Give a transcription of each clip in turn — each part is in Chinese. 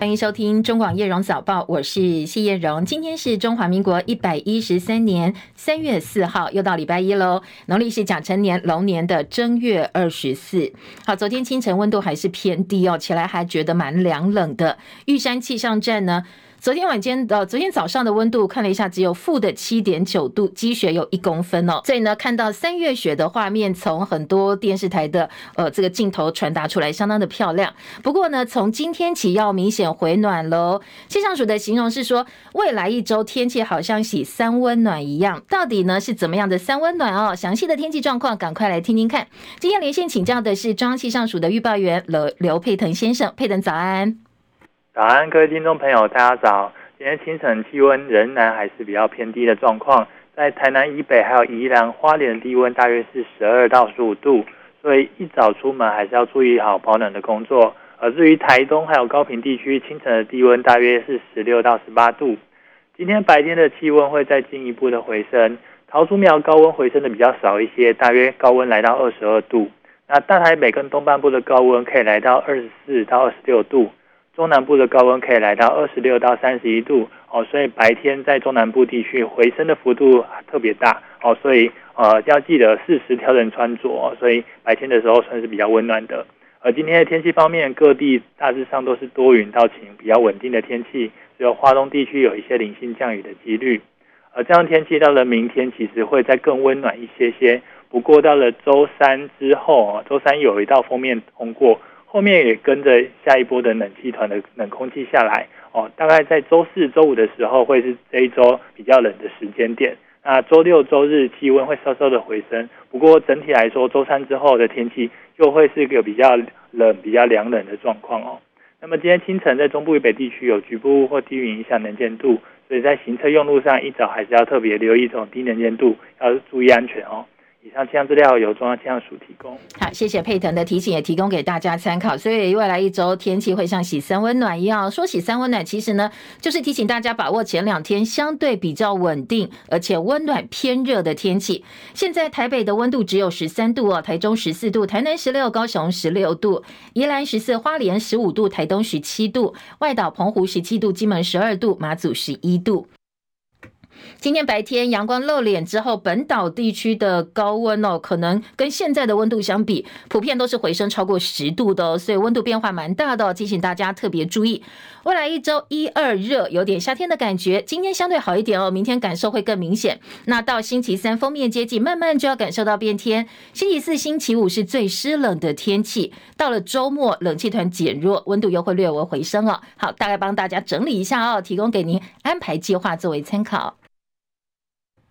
欢迎收听中广叶荣早报，我是谢叶荣。今天是中华民国一百一十三年三月四号，又到礼拜一喽。农历是甲辰年龙年的正月二十四。好，昨天清晨温度还是偏低哦，起来还觉得蛮凉冷的。玉山气象站呢？昨天晚间的，昨天早上的温度看了一下，只有负的七点九度，积雪有一公分哦。所以呢，看到三月雪的画面，从很多电视台的呃这个镜头传达出来，相当的漂亮。不过呢，从今天起要明显回暖喽。气象署的形容是说，未来一周天气好像洗三温暖一样。到底呢是怎么样的三温暖哦？详细的天气状况，赶快来听听看。今天连线请教的是中央气象署的预报员刘刘佩腾先生，佩腾早安。早安，各位听众朋友，大家早。今天清晨气温仍然还是比较偏低的状况，在台南以北还有宜兰花莲的低温大约是十二到十五度，所以一早出门还是要注意好保暖的工作。而至于台东还有高屏地区，清晨的低温大约是十六到十八度。今天白天的气温会再进一步的回升，桃竹苗高温回升的比较少一些，大约高温来到二十二度。那大台北跟东半部的高温可以来到二十四到二十六度。中南部的高温可以来到二十六到三十一度哦，所以白天在中南部地区回升的幅度特别大哦，所以呃要记得适时调整穿着，所以白天的时候算是比较温暖的。而今天的天气方面，各地大致上都是多云到晴，比较稳定的天气，只有花东地区有一些零星降雨的几率。而这样天气到了明天，其实会再更温暖一些些。不过到了周三之后，周三有一道锋面通过。后面也跟着下一波的冷气团的冷空气下来哦，大概在周四、周五的时候会是这一周比较冷的时间点。那周六、周日气温会稍稍的回升，不过整体来说，周三之后的天气又会是一个比较冷、比较凉冷的状况哦。那么今天清晨在中部以北地区有局部或低云影响能见度，所以在行车用路上一早还是要特别留意这种低能见度，要注意安全哦。以上气象资料由中央气象署提供。好，谢谢佩腾的提醒，也提供给大家参考。所以未来一周天气会像洗三温暖一样。说洗三温暖，其实呢，就是提醒大家把握前两天相对比较稳定而且温暖偏热的天气。现在台北的温度只有十三度哦，台中十四度，台南十六，高雄十六度，宜兰十四，花莲十五度，台东十七度，外岛澎湖十七度，金门十二度，马祖十一度。今天白天阳光露脸之后，本岛地区的高温哦，可能跟现在的温度相比，普遍都是回升超过十度的哦，所以温度变化蛮大的哦，提醒大家特别注意。未来一周一二热，有点夏天的感觉，今天相对好一点哦，明天感受会更明显。那到星期三封面接近，慢慢就要感受到变天。星期四、星期五是最湿冷的天气，到了周末冷气团减弱，温度又会略微回升哦。好，大概帮大家整理一下哦，提供给您安排计划作为参考。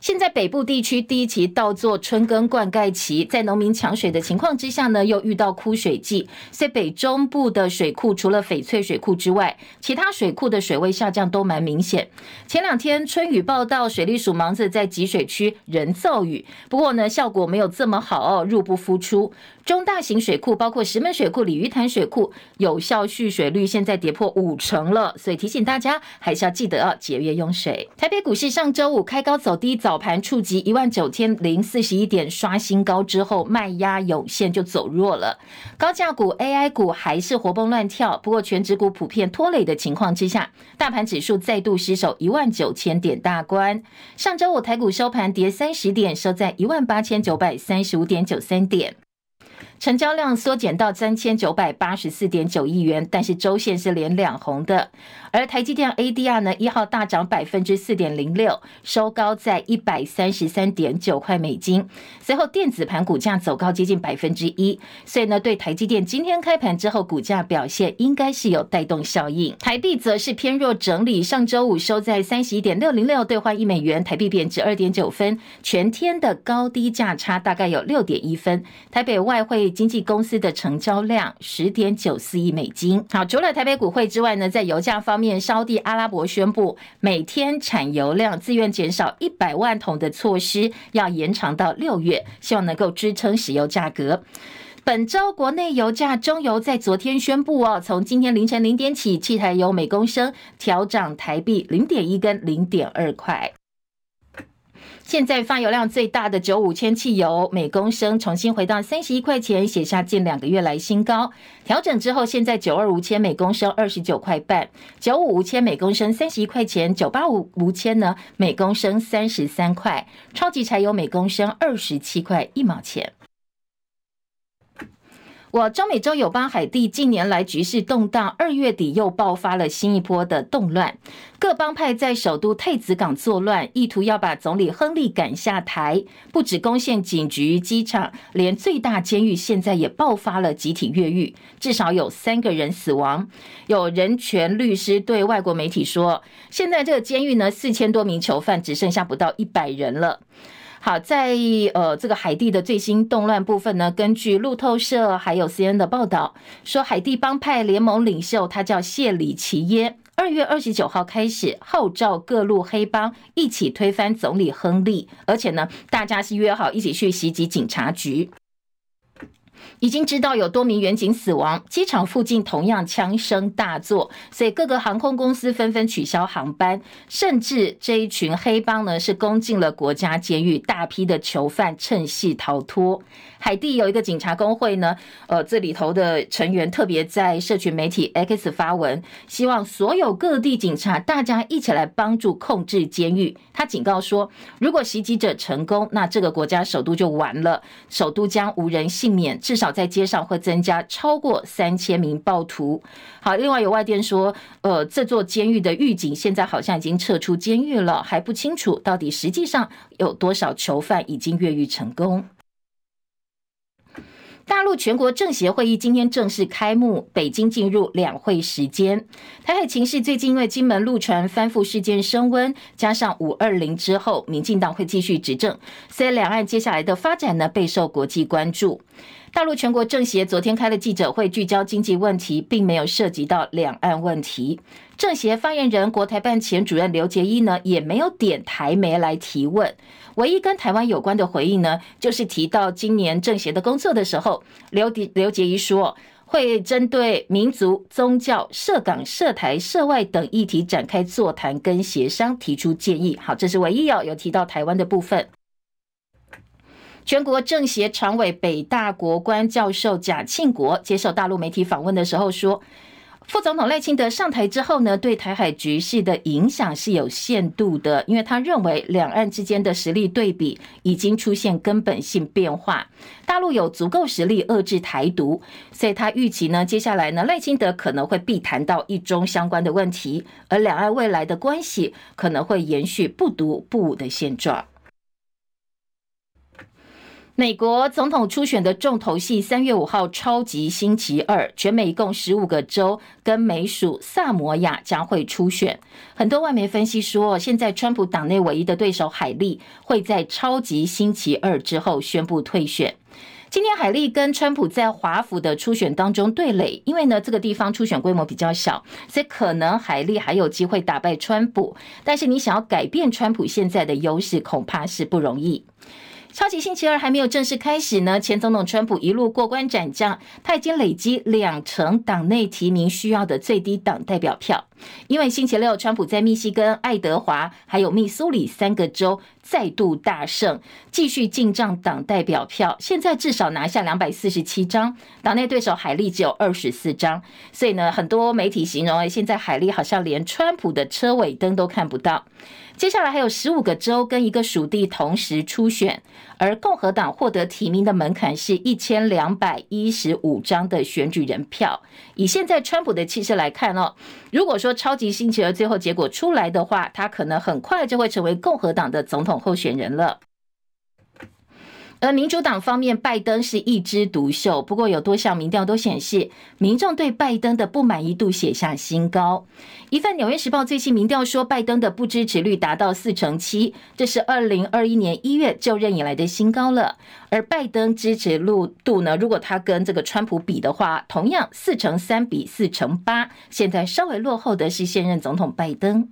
现在北部地区第一期稻作春耕灌溉期，在农民抢水的情况之下呢，又遇到枯水季，所以北中部的水库除了翡翠水库之外，其他水库的水位下降都蛮明显。前两天春雨报道，水利署忙着在集水区人造雨，不过呢，效果没有这么好哦，入不敷出。中大型水库包括石门水库、鲤鱼潭水库，有效蓄水率现在跌破五成了，所以提醒大家还是要记得要节约用水。台北股市上周五开高走低，早盘触及一万九千零四十一点，刷新高之后卖压涌现就走弱了。高价股、AI 股还是活蹦乱跳，不过全指股普遍拖累的情况之下，大盘指数再度失守一万九千点大关。上周五台股收盘跌三十点，收在一万八千九百三十五点九三点。成交量缩减到三千九百八十四点九亿元，但是周线是连两红的。而台积电 ADR 呢，一号大涨百分之四点零六，收高在一百三十三点九块美金。随后电子盘股价走高接近百分之一，所以呢，对台积电今天开盘之后股价表现应该是有带动效应。台币则是偏弱整理，上周五收在三十一点六零六兑换一美元，台币贬值二点九分，全天的高低价差大概有六点一分。台北外汇。经纪公司的成交量十点九四亿美金。好，除了台北股汇之外呢，在油价方面，沙地阿拉伯宣布每天产油量自愿减少一百万桶的措施要延长到六月，希望能够支撑石油价格。本周国内油价，中油在昨天宣布哦，从今天凌晨零点起，汽柴油每公升调涨台币零点一跟零点二块。现在发油量最大的九五千汽油，每公升重新回到三十一块钱，写下近两个月来新高。调整之后，现在九二五千每公升二十九块半，九五五千每公升三十一块钱，九八五五千呢每公升三十三块，超级柴油每公升二十七块一毛钱。我中美洲友邦海地近年来局势动荡，二月底又爆发了新一波的动乱，各帮派在首都太子港作乱，意图要把总理亨利赶下台。不止攻陷警局、机场，连最大监狱现在也爆发了集体越狱，至少有三个人死亡。有人权律师对外国媒体说，现在这个监狱呢，四千多名囚犯只剩下不到一百人了。好，在呃这个海地的最新动乱部分呢，根据路透社还有 CNN 的报道说，海地帮派联盟领袖他叫谢里奇耶，二月二十九号开始号召各路黑帮一起推翻总理亨利，而且呢，大家是约好一起去袭击警察局。已经知道有多名员警死亡，机场附近同样枪声大作，所以各个航空公司纷纷取消航班，甚至这一群黑帮呢是攻进了国家监狱，大批的囚犯趁隙逃脱。海地有一个警察工会呢，呃，这里头的成员特别在社群媒体 X 发文，希望所有各地警察大家一起来帮助控制监狱。他警告说，如果袭击者成功，那这个国家首都就完了，首都将无人幸免，至少在街上会增加超过三千名暴徒。好，另外有外电说，呃，这座监狱的狱警现在好像已经撤出监狱了，还不清楚到底实际上有多少囚犯已经越狱成功。大陆全国政协会议今天正式开幕，北京进入两会时间。台海情势最近因为金门陆船翻覆事件升温，加上五二零之后，民进党会继续执政，所以两岸接下来的发展呢，备受国际关注。大陆全国政协昨天开了记者会，聚焦经济问题，并没有涉及到两岸问题。政协发言人国台办前主任刘结一呢，也没有点台媒来提问。唯一跟台湾有关的回应呢，就是提到今年政协的工作的时候，刘刘结一说会针对民族、宗教、涉港、涉台、涉外等议题展开座谈跟协商，提出建议。好，这是唯一要有提到台湾的部分。全国政协常委、北大国关教授贾庆国接受大陆媒体访问的时候说。副总统赖清德上台之后呢，对台海局势的影响是有限度的，因为他认为两岸之间的实力对比已经出现根本性变化，大陆有足够实力遏制台独，所以他预期呢，接下来呢，赖清德可能会必谈到一中相关的问题，而两岸未来的关系可能会延续不独不武的现状。美国总统初选的重头戏，三月五号超级星期二，全美一共十五个州跟美属萨摩亚将会初选。很多外媒分析说，现在川普党内唯一的对手海莉会在超级星期二之后宣布退选。今天海莉跟川普在华府的初选当中对垒，因为呢这个地方初选规模比较小，所以可能海莉还有机会打败川普。但是你想要改变川普现在的优势，恐怕是不容易。超级星期二还没有正式开始呢，前总统川普一路过关斩将，他已经累积两成党内提名需要的最低党代表票。因为星期六川普在密西根、爱德华还有密苏里三个州再度大胜，继续进账党代表票，现在至少拿下两百四十七张，党内对手海利只有二十四张。所以呢，很多媒体形容诶，现在海利好像连川普的车尾灯都看不到。接下来还有十五个州跟一个属地同时初选，而共和党获得提名的门槛是一千两百一十五张的选举人票。以现在川普的气势来看哦，如果说超级星期二最后结果出来的话，他可能很快就会成为共和党的总统候选人了。而民主党方面，拜登是一枝独秀。不过，有多项民调都显示，民众对拜登的不满意度写下新高。一份《纽约时报》最新民调说，拜登的不支持率达到四成七，这是二零二一年一月就任以来的新高了。而拜登支持度呢，如果他跟这个川普比的话，同样四成三比四成八，现在稍微落后的是现任总统拜登。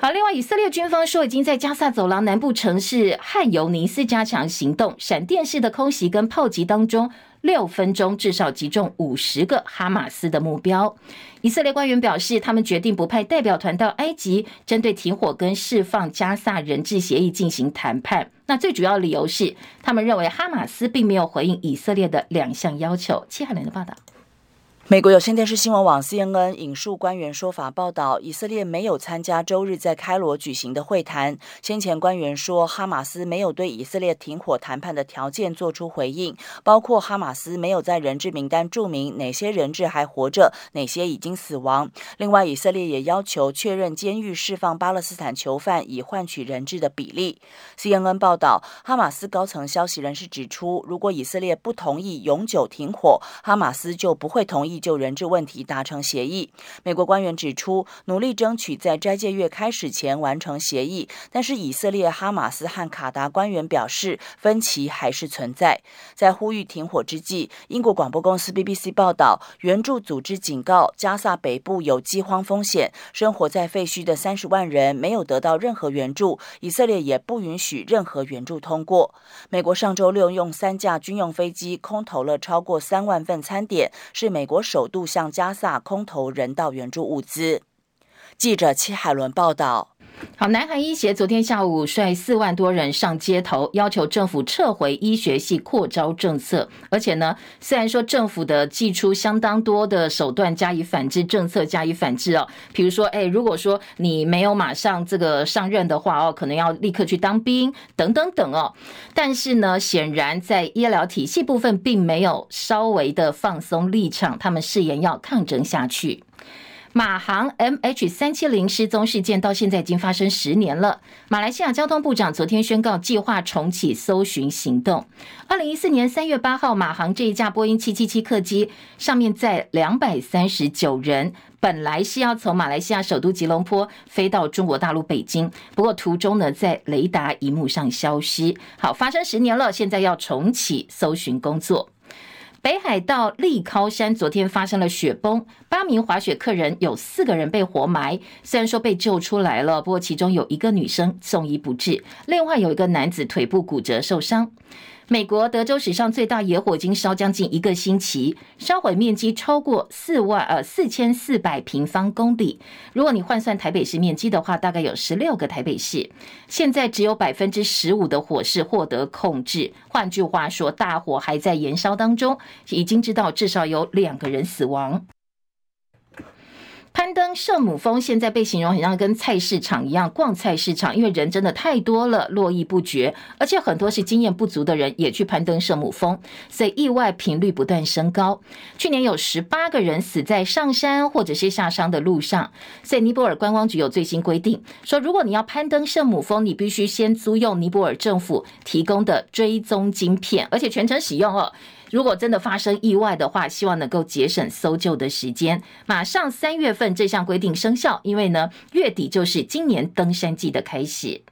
好，另外，以色列军方说已经在加萨走廊南部城市汉尤尼斯加强行动，闪电式的空袭跟炮击当中，六分钟至少击中五十个哈马斯的目标。以色列官员表示，他们决定不派代表团到埃及，针对停火跟释放加萨人质协议进行谈判。那最主要理由是，他们认为哈马斯并没有回应以色列的两项要求。戚海伦的报道。美国有线电视新闻网 CNN 引述官员说法报道，以色列没有参加周日在开罗举行的会谈。先前官员说，哈马斯没有对以色列停火谈判的条件做出回应，包括哈马斯没有在人质名单注明哪些人质还活着，哪些已经死亡。另外，以色列也要求确认监狱释放巴勒斯坦囚犯以换取人质的比例。CNN 报道，哈马斯高层消息人士指出，如果以色列不同意永久停火，哈马斯就不会同意。就人质问题达成协议。美国官员指出，努力争取在斋戒月开始前完成协议，但是以色列、哈马斯和卡达官员表示，分歧还是存在。在呼吁停火之际，英国广播公司 BBC 报道，援助组织警告加萨北部有饥荒风险，生活在废墟的三十万人没有得到任何援助，以色列也不允许任何援助通过。美国上周六用三架军用飞机空投了超过三万份餐点，是美国首度向加萨空投人道援助物资。记者戚海伦报道。好，南韩医协昨天下午率四万多人上街头，要求政府撤回医学系扩招政策。而且呢，虽然说政府的祭出相当多的手段加以反制，政策加以反制哦，比如说，哎，如果说你没有马上这个上任的话哦，可能要立刻去当兵等等等哦。但是呢，显然在医疗体系部分并没有稍微的放松立场，他们誓言要抗争下去。马航 MH 三七零失踪事件到现在已经发生十年了。马来西亚交通部长昨天宣告计划重启搜寻行动。二零一四年三月八号，马航这一架波音七七七客机上面载两百三十九人，本来是要从马来西亚首都吉隆坡飞到中国大陆北京，不过途中呢在雷达荧幕上消失。好，发生十年了，现在要重启搜寻工作。北海道立尻山昨天发生了雪崩，八名滑雪客人有四个人被活埋，虽然说被救出来了，不过其中有一个女生送医不治，另外有一个男子腿部骨折受伤。美国德州史上最大野火已经烧将近一个星期，烧毁面积超过四万呃四千四百平方公里。如果你换算台北市面积的话，大概有十六个台北市。现在只有百分之十五的火势获得控制，换句话说，大火还在延烧当中。已经知道至少有两个人死亡。攀登圣母峰现在被形容很像跟菜市场一样逛菜市场，因为人真的太多了，络绎不绝，而且很多是经验不足的人也去攀登圣母峰，所以意外频率不断升高。去年有十八个人死在上山或者是下山的路上，所以尼泊尔观光局有最新规定，说如果你要攀登圣母峰，你必须先租用尼泊尔政府提供的追踪晶片，而且全程使用哦。如果真的发生意外的话，希望能够节省搜救的时间。马上三月份这项规定生效，因为呢，月底就是今年登山季的开始。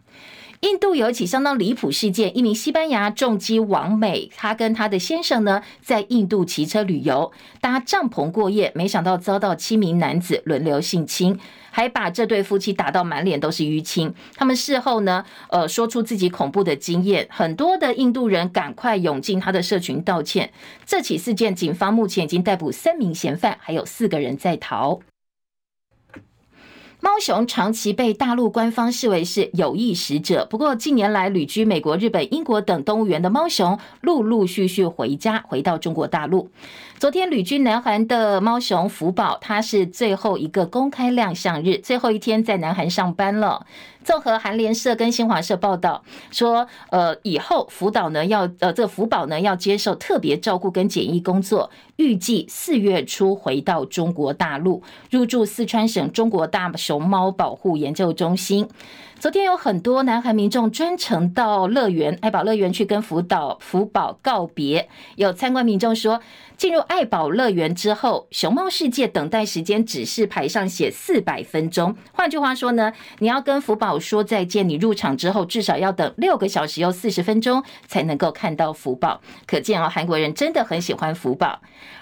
印度有一起相当离谱事件，一名西班牙重机王美，她跟她的先生呢，在印度骑车旅游，搭帐篷过夜，没想到遭到七名男子轮流性侵。还把这对夫妻打到满脸都是淤青。他们事后呢，呃，说出自己恐怖的经验。很多的印度人赶快涌进他的社群道歉。这起事件，警方目前已经逮捕三名嫌犯，还有四个人在逃。猫熊长期被大陆官方视为是有意使者，不过近年来旅居美国、日本、英国等动物园的猫熊陆陆续续回家，回到中国大陆。昨天旅居南韩的猫熊福宝，它是最后一个公开亮相日，最后一天在南韩上班了。综合韩联社跟新华社报道说，呃，以后福岛呢要呃这福宝呢要接受特别照顾跟检疫工作，预计四月初回到中国大陆，入住四川省中国大熊猫保护研究中心。昨天有很多南韩民众专程到乐园爱宝乐园去跟福岛福宝告别。有参观民众说，进入爱宝乐园之后，熊猫世界等待时间指示牌上写四百分钟。换句话说呢，你要跟福宝说再见，你入场之后至少要等六个小时又四十分钟才能够看到福宝。可见哦，韩国人真的很喜欢福宝。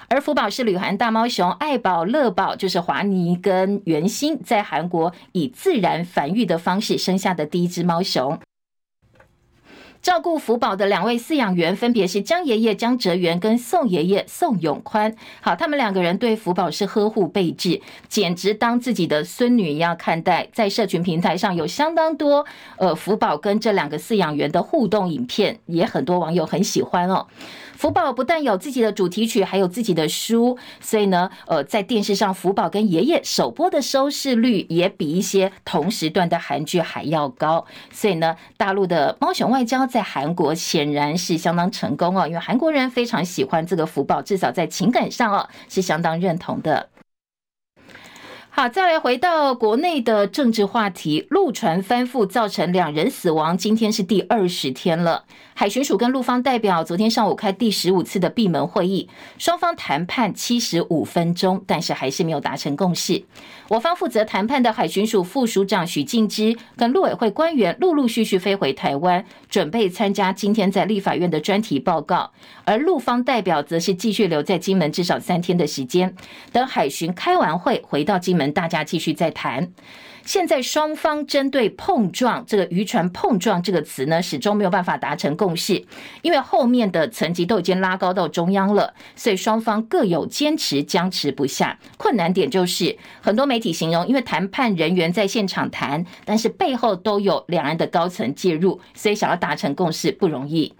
而福宝是旅韩大猫熊，爱宝、乐宝就是华妮跟元星在韩国以自然繁育的方式生下的第一只猫熊。照顾福宝的两位饲养员分别是江爷爷江哲元跟宋爷爷宋永宽。好，他们两个人对福宝是呵护备至，简直当自己的孙女一样看待。在社群平台上有相当多呃福宝跟这两个饲养员的互动影片，也很多网友很喜欢哦。福宝不但有自己的主题曲，还有自己的书，所以呢，呃，在电视上福宝跟爷爷首播的收视率也比一些同时段的韩剧还要高。所以呢，大陆的猫熊外交在韩国显然是相当成功哦，因为韩国人非常喜欢这个福宝，至少在情感上哦是相当认同的。好，再来回到国内的政治话题，陆船翻覆造成两人死亡，今天是第二十天了。海巡署跟陆方代表昨天上午开第十五次的闭门会议，双方谈判七十五分钟，但是还是没有达成共识。我方负责谈判的海巡署副署长许敬之跟陆委会官员陆陆续续飞回台湾，准备参加今天在立法院的专题报告，而陆方代表则是继续留在金门至少三天的时间，等海巡开完会回到金门。大家继续再谈。现在双方针对碰撞这个渔船碰撞这个词呢，始终没有办法达成共识，因为后面的层级都已经拉高到中央了，所以双方各有坚持，僵持不下。困难点就是很多媒体形容，因为谈判人员在现场谈，但是背后都有两岸的高层介入，所以想要达成共识不容易。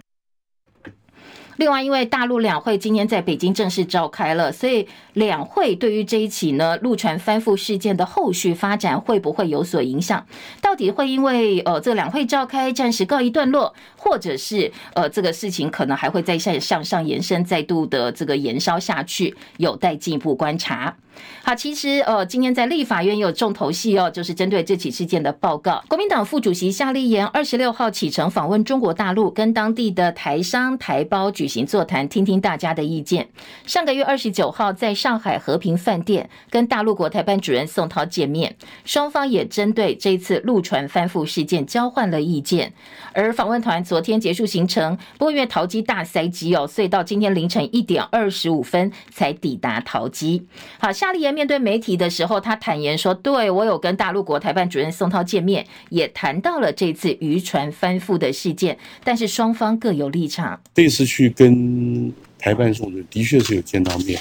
另外，因为大陆两会今天在北京正式召开了，所以两会对于这一起呢陆船翻覆事件的后续发展会不会有所影响？到底会因为呃这个两会召开暂时告一段落，或者是呃这个事情可能还会再向向上延伸，再度的这个延烧下去，有待进一步观察。好，其实呃，今天在立法院有重头戏哦，就是针对这起事件的报告。国民党副主席夏立言二十六号启程访问中国大陆，跟当地的台商台胞举行座谈，听听大家的意见。上个月二十九号在上海和平饭店跟大陆国台办主任宋涛见面，双方也针对这次陆船翻覆事件交换了意见。而访问团昨天结束行程，不过因为桃机大塞机哦，所以到今天凌晨一点二十五分才抵达桃机。好，夏立言面对媒体的时候，他坦言说：“对，我有跟大陆国台办主任宋涛见面，也谈到了这次渔船翻覆的事件，但是双方各有立场。这次去跟台办宋主任的确是有见到面，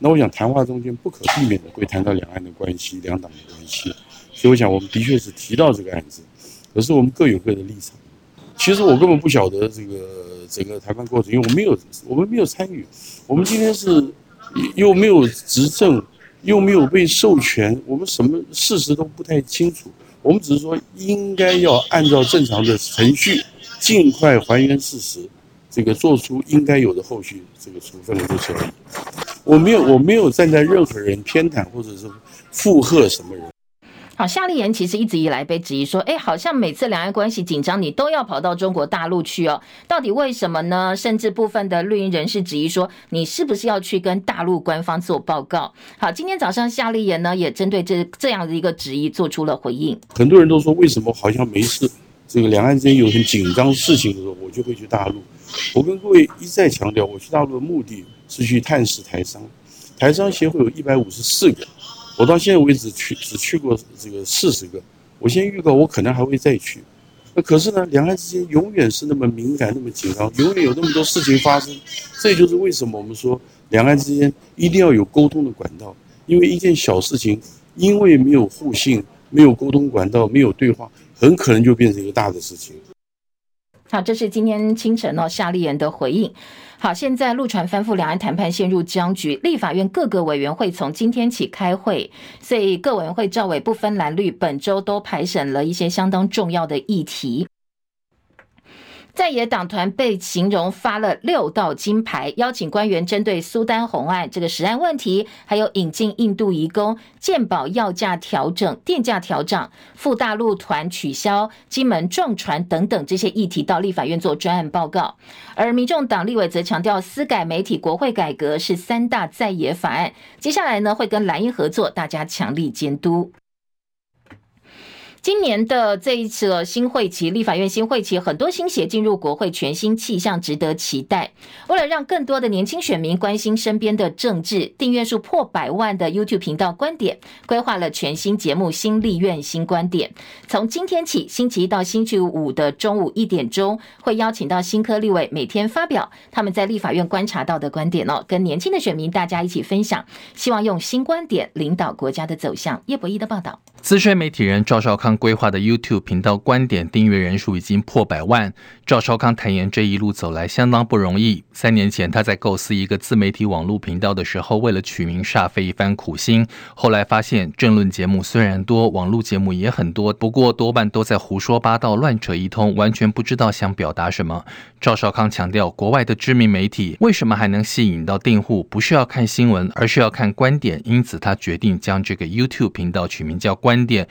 那我想谈话中间不可避免的会谈到两岸的关系、两党的关系，所以我想我们的确是提到这个案子，可是我们各有各的立场。其实我根本不晓得这个整个谈判过程，因为我没有，我们没有参与，我们今天是。”又没有执政，又没有被授权，我们什么事实都不太清楚。我们只是说应该要按照正常的程序，尽快还原事实，这个做出应该有的后续这个处分的就可以。我没有，我没有站在任何人偏袒或者是附和什么人。好，夏立言其实一直以来被质疑说，哎，好像每次两岸关系紧张，你都要跑到中国大陆去哦，到底为什么呢？甚至部分的绿营人士质疑说，你是不是要去跟大陆官方做报告？好，今天早上夏立言呢也针对这这样的一个质疑做出了回应。很多人都说，为什么好像没事？这个两岸之间有很紧张事情的时候，我就会去大陆。我跟各位一再强调，我去大陆的目的是去探视台商，台商协会有一百五十四个。我到现在为止去只去过这个四十个，我先预告我可能还会再去。那可是呢，两岸之间永远是那么敏感，那么紧张，永远有那么多事情发生。这就是为什么我们说两岸之间一定要有沟通的管道，因为一件小事情，因为没有互信、没有沟通管道、没有对话，很可能就变成一个大的事情。好，这是今天清晨哦，夏立言的回应。好，现在陆船翻覆，两岸谈判陷入僵局。立法院各个委员会从今天起开会，所以各委员会赵委不分蓝绿，本周都排审了一些相当重要的议题。在野党团被形容发了六道金牌，邀请官员针对苏丹红案这个食安问题，还有引进印度移工、健保药价调整、电价调涨、赴大陆团取消、金门撞船等等这些议题到立法院做专案报告。而民众党立委则强调，司改媒体国会改革是三大在野法案，接下来呢会跟蓝营合作，大家强力监督。今年的这一次新会期，立法院新会期，很多新血进入国会，全新气象值得期待。为了让更多的年轻选民关心身边的政治，订阅数破百万的 YouTube 频道观点规划了全新节目《新立院新观点》。从今天起，星期一到星期五的中午一点钟，会邀请到新科立委每天发表他们在立法院观察到的观点哦，跟年轻的选民大家一起分享，希望用新观点领导国家的走向。叶博弈的报道。资深媒体人赵少康规划的 YouTube 频道观点订阅人数已经破百万。赵少康坦言，这一路走来相当不容易。三年前他在构思一个自媒体网络频道的时候，为了取名煞费一番苦心。后来发现，政论节目虽然多，网络节目也很多，不过多半都在胡说八道、乱扯一通，完全不知道想表达什么。赵少康强调，国外的知名媒体为什么还能吸引到订户？不是要看新闻，而是要看观点。因此，他决定将这个 YouTube 频道取名叫观点。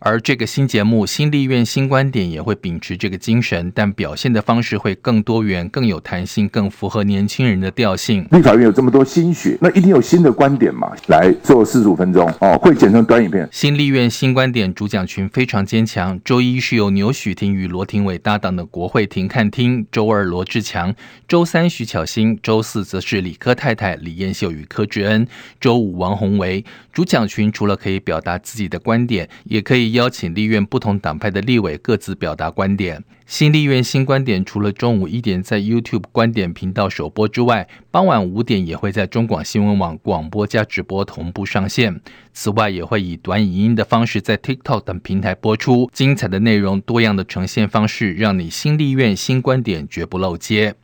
而这个新节目《新立院新观点》也会秉持这个精神，但表现的方式会更多元、更有弹性、更符合年轻人的调性。立法院有这么多心血，那一定有新的观点嘛？来做四十五分钟哦，会剪成短影片。《新立院新观点》主讲群非常坚强。周一是由牛许庭与罗廷伟搭档的国会庭看厅，周二罗志强，周三徐巧芯，周四则是李科太太李燕秀与柯志恩，周五王宏维。主讲群除了可以表达自己的观点，也可以。邀请立院不同党派的立委各自表达观点。新立院新观点除了中午一点在 YouTube 观点频道首播之外，傍晚五点也会在中广新闻网广播加直播同步上线。此外，也会以短影音的方式在 TikTok 等平台播出。精彩的内容、多样的呈现方式，让你新立院新观点绝不漏接。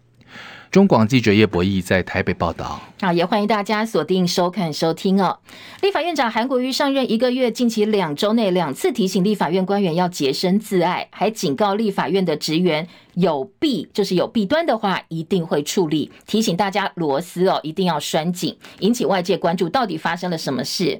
中广记者叶博弈在台北报道。好，也欢迎大家锁定收看收听哦。立法院长韩国瑜上任一个月，近期两周内两次提醒立法院官员要洁身自爱，还警告立法院的职员有弊，就是有弊端的话一定会处理，提醒大家螺丝哦一定要拴紧，引起外界关注，到底发生了什么事？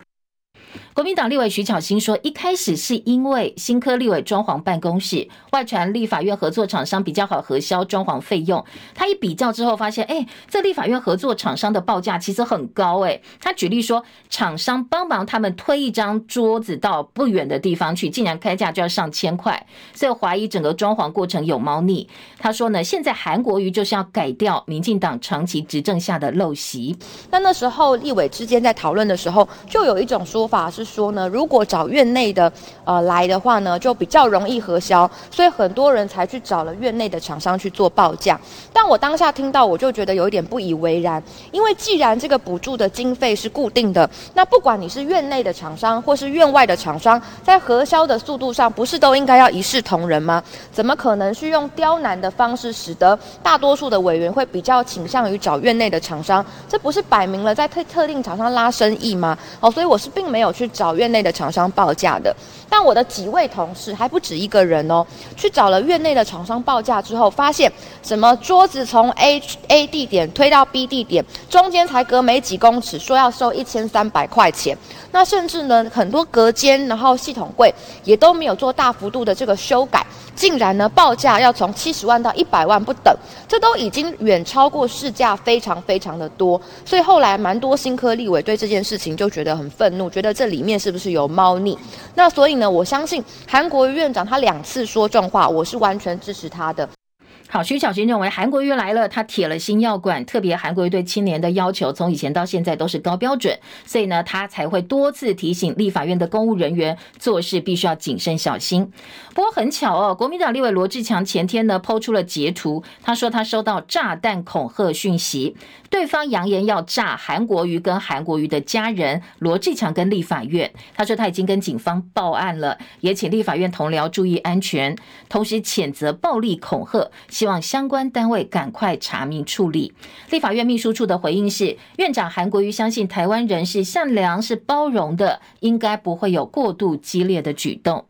国民党立委徐巧芯说，一开始是因为新科立委装潢办公室外传立法院合作厂商比较好核销装潢费用，他一比较之后发现，哎，这立法院合作厂商的报价其实很高，哎，他举例说，厂商帮忙他们推一张桌子到不远的地方去，竟然开价就要上千块，所以怀疑整个装潢过程有猫腻。他说呢，现在韩国瑜就是要改掉民进党长期执政下的陋习。那那时候立委之间在讨论的时候，就有一种说法是。说呢，如果找院内的呃来的话呢，就比较容易核销，所以很多人才去找了院内的厂商去做报价。但我当下听到，我就觉得有一点不以为然，因为既然这个补助的经费是固定的，那不管你是院内的厂商或是院外的厂商，在核销的速度上，不是都应该要一视同仁吗？怎么可能是用刁难的方式，使得大多数的委员会比较倾向于找院内的厂商？这不是摆明了在特特定厂商拉生意吗？哦，所以我是并没有去。找院内的厂商报价的，但我的几位同事还不止一个人哦，去找了院内的厂商报价之后，发现什么桌子从 A A 地点推到 B 地点，中间才隔没几公尺，说要收一千三百块钱。那甚至呢，很多隔间，然后系统柜也都没有做大幅度的这个修改，竟然呢报价要从七十万到一百万不等，这都已经远超过市价非常非常的多。所以后来蛮多新科立委对这件事情就觉得很愤怒，觉得这里面是不是有猫腻？那所以呢，我相信韩国院长他两次说重话，我是完全支持他的。好，徐巧芯认为韩国瑜来了，他铁了心要管，特别韩国瑜对青年的要求从以前到现在都是高标准，所以呢，他才会多次提醒立法院的公务人员做事必须要谨慎小心。不过很巧哦，国民党立委罗志强前天呢抛出了截图，他说他收到炸弹恐吓讯息，对方扬言要炸韩国瑜跟韩国瑜的家人，罗志强跟立法院，他说他已经跟警方报案了，也请立法院同僚注意安全，同时谴责暴力恐吓。希望相关单位赶快查明处理。立法院秘书处的回应是，院长韩国瑜相信台湾人是善良、是包容的，应该不会有过度激烈的举动。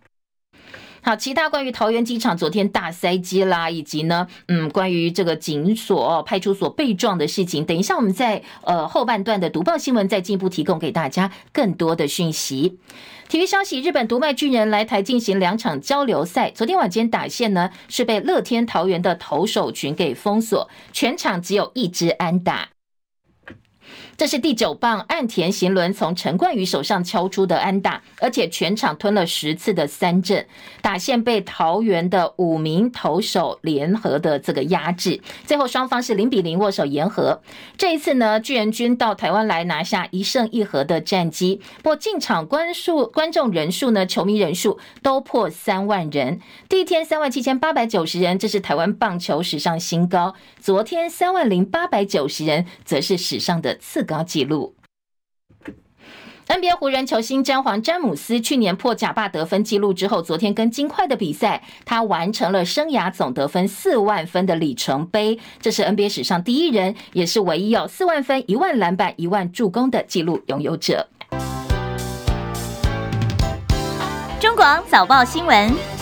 好，其他关于桃园机场昨天大塞机啦，以及呢，嗯，关于这个警所、派出所被撞的事情，等一下我们在呃后半段的读报新闻再进一步提供给大家更多的讯息。体育消息：日本读卖巨人来台进行两场交流赛，昨天晚间打线呢是被乐天桃园的投手群给封锁，全场只有一支安打。这是第九棒岸田行轮从陈冠宇手上敲出的安打，而且全场吞了十次的三振，打线被桃园的五名投手联合的这个压制，最后双方是零比零握手言和。这一次呢，巨人军到台湾来拿下一胜一和的战绩，不过进场观数观众人数呢，球迷人数都破三万人，第一天三万七千八百九十人，这是台湾棒球史上新高。昨天三万零八百九十人，则是史上的次高纪录。NBA 湖人球星詹皇詹姆斯去年破假霸得分纪录之后，昨天跟金块的比赛，他完成了生涯总得分四万分的里程碑，这是 NBA 史上第一人，也是唯一有四万分、一万篮板、一万助攻的纪录拥有者。中广早报新闻。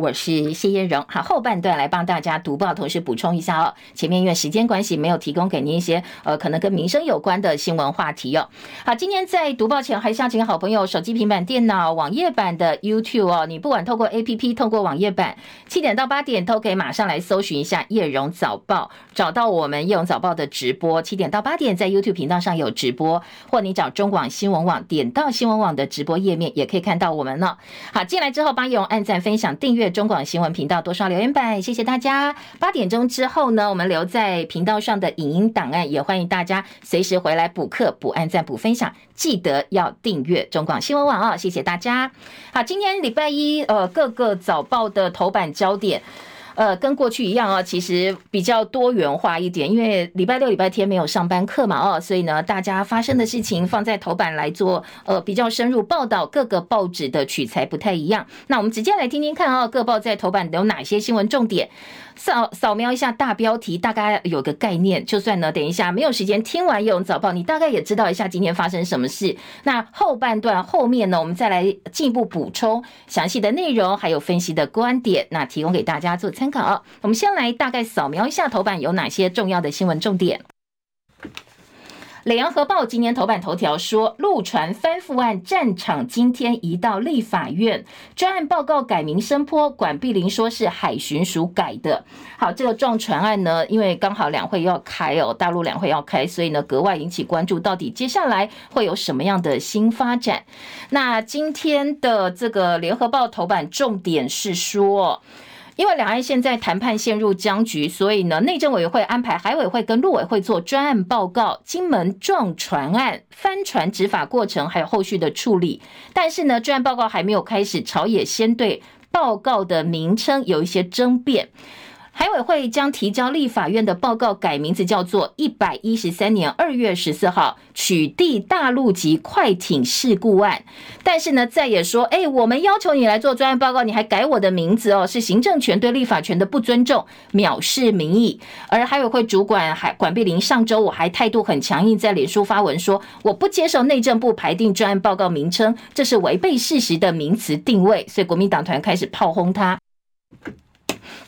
我是谢燕荣，好，后半段来帮大家读报，同时补充一下哦。前面因为时间关系，没有提供给您一些呃可能跟民生有关的新闻话题哦。好，今天在读报前，还是要请好朋友手机、平板电脑、网页版的 YouTube 哦。你不管透过 APP，透过网页版，七点到八点都可以马上来搜寻一下叶荣早报，找到我们叶荣早报的直播。七点到八点在 YouTube 频道上有直播，或你找中广新闻网，点到新闻网的直播页面，也可以看到我们呢。好，进来之后帮叶荣按赞、分享、订阅。中广新闻频道多刷留言板，谢谢大家。八点钟之后呢，我们留在频道上的影音档案，也欢迎大家随时回来补课、补按赞、补分享，记得要订阅中广新闻网哦，谢谢大家。好，今天礼拜一，呃，各个早报的头版焦点。呃，跟过去一样啊，其实比较多元化一点，因为礼拜六、礼拜天没有上班课嘛，哦，所以呢，大家发生的事情放在头版来做，呃，比较深入报道。各个报纸的取材不太一样，那我们直接来听听看啊，各报在头版有哪些新闻重点。扫扫描一下大标题，大概有个概念。就算呢，等一下没有时间听完《用早报》，你大概也知道一下今天发生什么事。那后半段后面呢，我们再来进一步补充详细的内容，还有分析的观点，那提供给大家做参考。我们先来大概扫描一下头版有哪些重要的新闻重点。《联合报》今年头版头条说，陆船翻覆案战场今天移到立法院，专案报告改名声波，管碧玲说是海巡署改的。好，这个撞船案呢，因为刚好两会要开哦，大陆两会要开，所以呢格外引起关注，到底接下来会有什么样的新发展？那今天的这个《联合报》头版重点是说。因为两岸现在谈判陷入僵局，所以呢，内政委员会安排海委会跟陆委会做专案报告，金门撞船案翻船执法过程还有后续的处理。但是呢，专案报告还没有开始，朝野先对报告的名称有一些争辩。海委会将提交立法院的报告改名字叫做《一百一十三年二月十四号取缔大陆籍快艇事故案》，但是呢，再也说，哎，我们要求你来做专案报告，你还改我的名字哦，是行政权对立法权的不尊重，藐视民意。而海委会主管海管碧玲上周我还态度很强硬，在脸书发文说，我不接受内政部排定专案报告名称，这是违背事实的名词定位，所以国民党团开始炮轰他。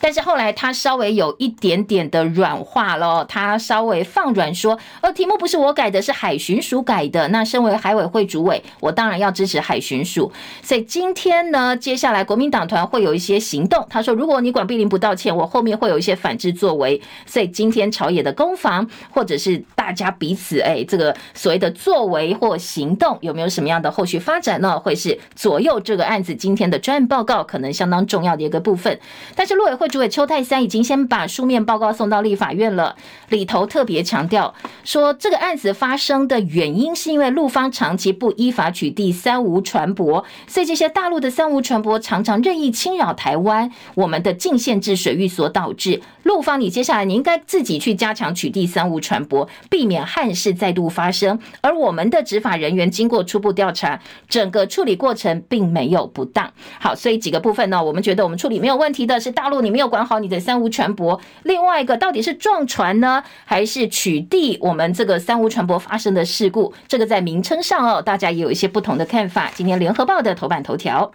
但是后来他稍微有一点点的软化了，他稍微放软说，呃，题目不是我改的，是海巡署改的。那身为海委会主委，我当然要支持海巡署。所以今天呢，接下来国民党团会有一些行动。他说，如果你管碧玲不道歉，我后面会有一些反制作为。所以今天朝野的攻防，或者是大家彼此哎，这个所谓的作为或行动，有没有什么样的后续发展呢？会是左右这个案子今天的专案报告可能相当重要的一个部分。但是陆委会。主委邱泰三已经先把书面报告送到立法院了，里头特别强调说，这个案子发生的原因是因为陆方长期不依法取缔三无船舶，所以这些大陆的三无船舶常常任意侵扰台湾我们的禁限制水域所导致。陆方，你接下来你应该自己去加强取缔三无船舶，避免憾事再度发生。而我们的执法人员经过初步调查，整个处理过程并没有不当。好，所以几个部分呢，我们觉得我们处理没有问题的是大陆你没有要管好你的三无船舶。另外一个到底是撞船呢，还是取缔我们这个三无船舶发生的事故？这个在名称上哦，大家也有一些不同的看法。今天联合报的头版头条。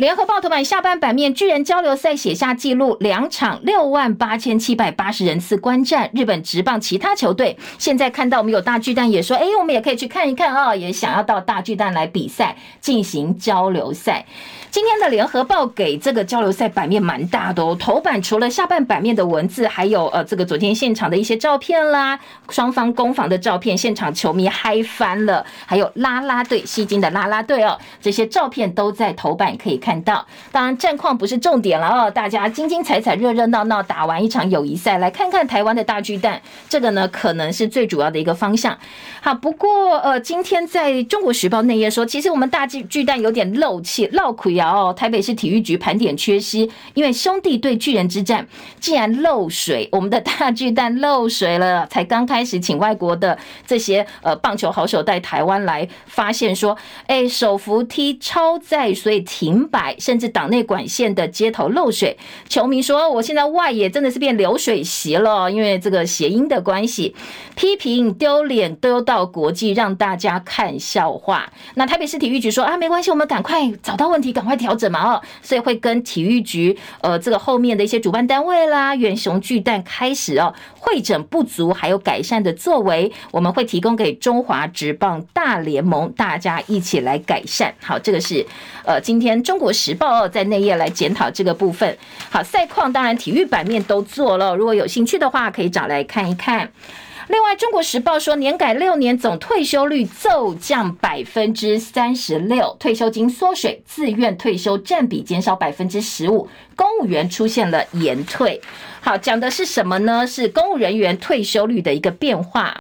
联合报头版下半版面，巨人交流赛写下纪录，两场六万八千七百八十人次观战。日本职棒其他球队现在看到我们有大巨蛋，也说：“哎，我们也可以去看一看啊，也想要到大巨蛋来比赛，进行交流赛。”今天的联合报给这个交流赛版面蛮大的哦，头版除了下半版面的文字，还有呃这个昨天现场的一些照片啦，双方攻防的照片，现场球迷嗨翻了，还有啦啦队吸睛的啦啦队哦，这些照片都在头版可以看看到。当然战况不是重点了哦，大家精精彩彩、热热闹闹打完一场友谊赛，来看看台湾的大巨蛋，这个呢可能是最主要的一个方向。好，不过呃今天在中国时报内页说，其实我们大巨巨蛋有点漏气，漏亏。哦，台北市体育局盘点缺失，因为兄弟对巨人之战竟然漏水，我们的大巨蛋漏水了。才刚开始请外国的这些呃棒球好手带台湾来，发现说，哎，手扶梯超载，所以停百，甚至党内管线的接头漏水。球迷说，我现在外野真的是变流水席了，因为这个谐音的关系，批评丢脸丢到国际，让大家看笑话。那台北市体育局说啊，没关系，我们赶快找到问题，赶快。调整嘛？哦，所以会跟体育局呃，这个后面的一些主办单位啦，远雄巨蛋开始哦，会诊不足还有改善的作为，我们会提供给中华职棒大联盟大家一起来改善。好，这个是呃，今天中中国时报在内页来检讨这个部分。好，赛况当然体育版面都做了，如果有兴趣的话，可以找来看一看。另外，《中国时报》说，年改六年总退休率骤降百分之三十六，退休金缩水，自愿退休占比减少百分之十五，公务员出现了延退。好，讲的是什么呢？是公务人员退休率的一个变化。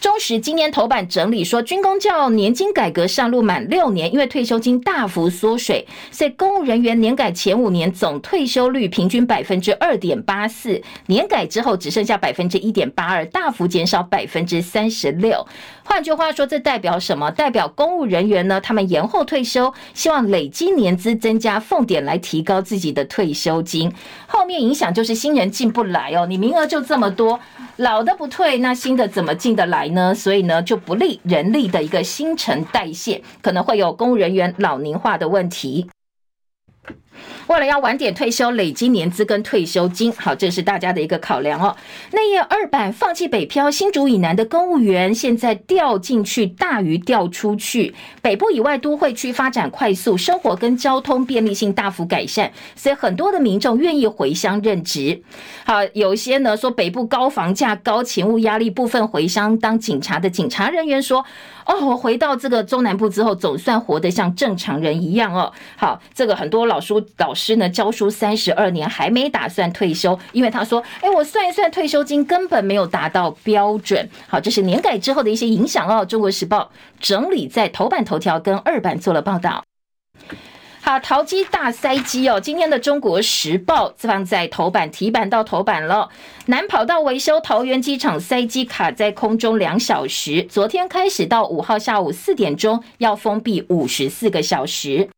中时今年头版整理说，军工教年金改革上路满六年，因为退休金大幅缩水，所以公务人员年改前五年总退休率平均百分之二点八四，年改之后只剩下百分之一点八二，大幅减少百分之三十六。换句话说，这代表什么？代表公务人员呢？他们延后退休，希望累积年资增加俸点来提高自己的退休金。后面影响就是新人进不来哦，你名额就这么多，老的不退，那新的怎么进得来？呢，所以呢就不利人力的一个新陈代谢，可能会有公务人员老龄化的问题。为了要晚点退休，累积年资跟退休金，好，这是大家的一个考量哦。内页二版，放弃北漂，新竹以南的公务员现在调进去大于调出去。北部以外都会区发展快速，生活跟交通便利性大幅改善，所以很多的民众愿意回乡任职。好，有些呢说北部高房价、高勤务压力，部分回乡当警察的警察人员说：“哦，我回到这个中南部之后，总算活得像正常人一样哦。”好，这个很多老叔老师。呢教书三十二年还没打算退休，因为他说：“哎，我算一算退休金根本没有达到标准。”好，这是年改之后的一些影响哦。中国时报整理在头版头条跟二版做了报道。好，桃机大塞机哦，今天的中国时报放在头版提版到头版了。南跑道维修，桃园机场塞机卡在空中两小时，昨天开始到五号下午四点钟要封闭五十四个小时。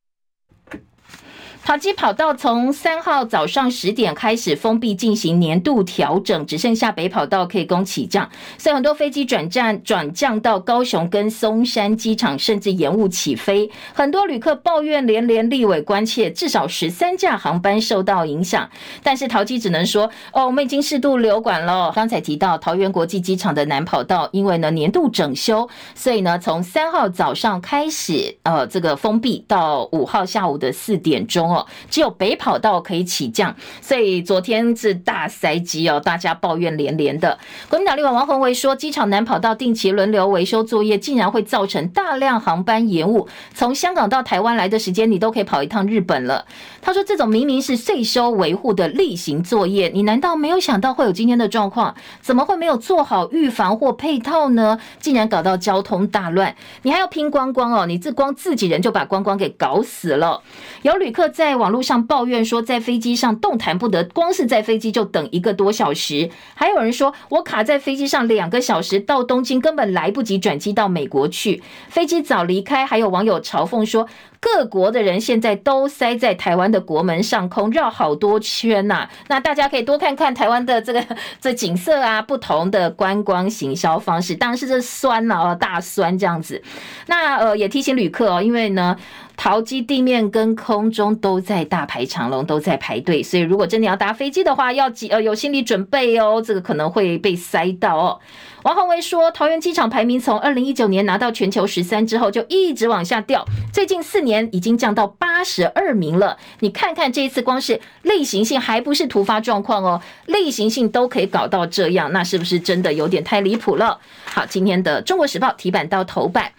桃机跑道从三号早上十点开始封闭进行年度调整，只剩下北跑道可以供起降，所以很多飞机转站转降到高雄跟松山机场，甚至延误起飞。很多旅客抱怨连连，立委关切，至少十三架航班受到影响。但是桃机只能说：“哦，我们已经适度留管了。”刚才提到桃园国际机场的南跑道，因为呢年度整修，所以呢从三号早上开始，呃，这个封闭到五号下午的四点钟。只有北跑道可以起降，所以昨天是大塞机哦，大家抱怨连连的。国民党立委王宏维说，机场南跑道定期轮流维修作业，竟然会造成大量航班延误。从香港到台湾来的时间，你都可以跑一趟日本了。他说，这种明明是税收维护的例行作业，你难道没有想到会有今天的状况？怎么会没有做好预防或配套呢？竟然搞到交通大乱，你还要拼观光哦？你这光自己人就把观光给搞死了。有旅客在。在网络上抱怨说，在飞机上动弹不得，光是在飞机就等一个多小时。还有人说，我卡在飞机上两个小时，到东京根本来不及转机到美国去，飞机早离开。还有网友嘲讽说，各国的人现在都塞在台湾的国门上空，绕好多圈呐。那大家可以多看看台湾的这个 这景色啊，不同的观光行销方式，当然是这酸了哦，大酸这样子。那呃，也提醒旅客哦，因为呢。桃机地面跟空中都在大排长龙，都在排队。所以如果真的要搭飞机的话，要几呃有心理准备哦，这个可能会被塞到哦。王鸿薇说，桃园机场排名从二零一九年拿到全球十三之后，就一直往下掉，最近四年已经降到八十二名了。你看看这一次，光是例行性还不是突发状况哦，例行性都可以搞到这样，那是不是真的有点太离谱了？好，今天的《中国时报》题版到头版。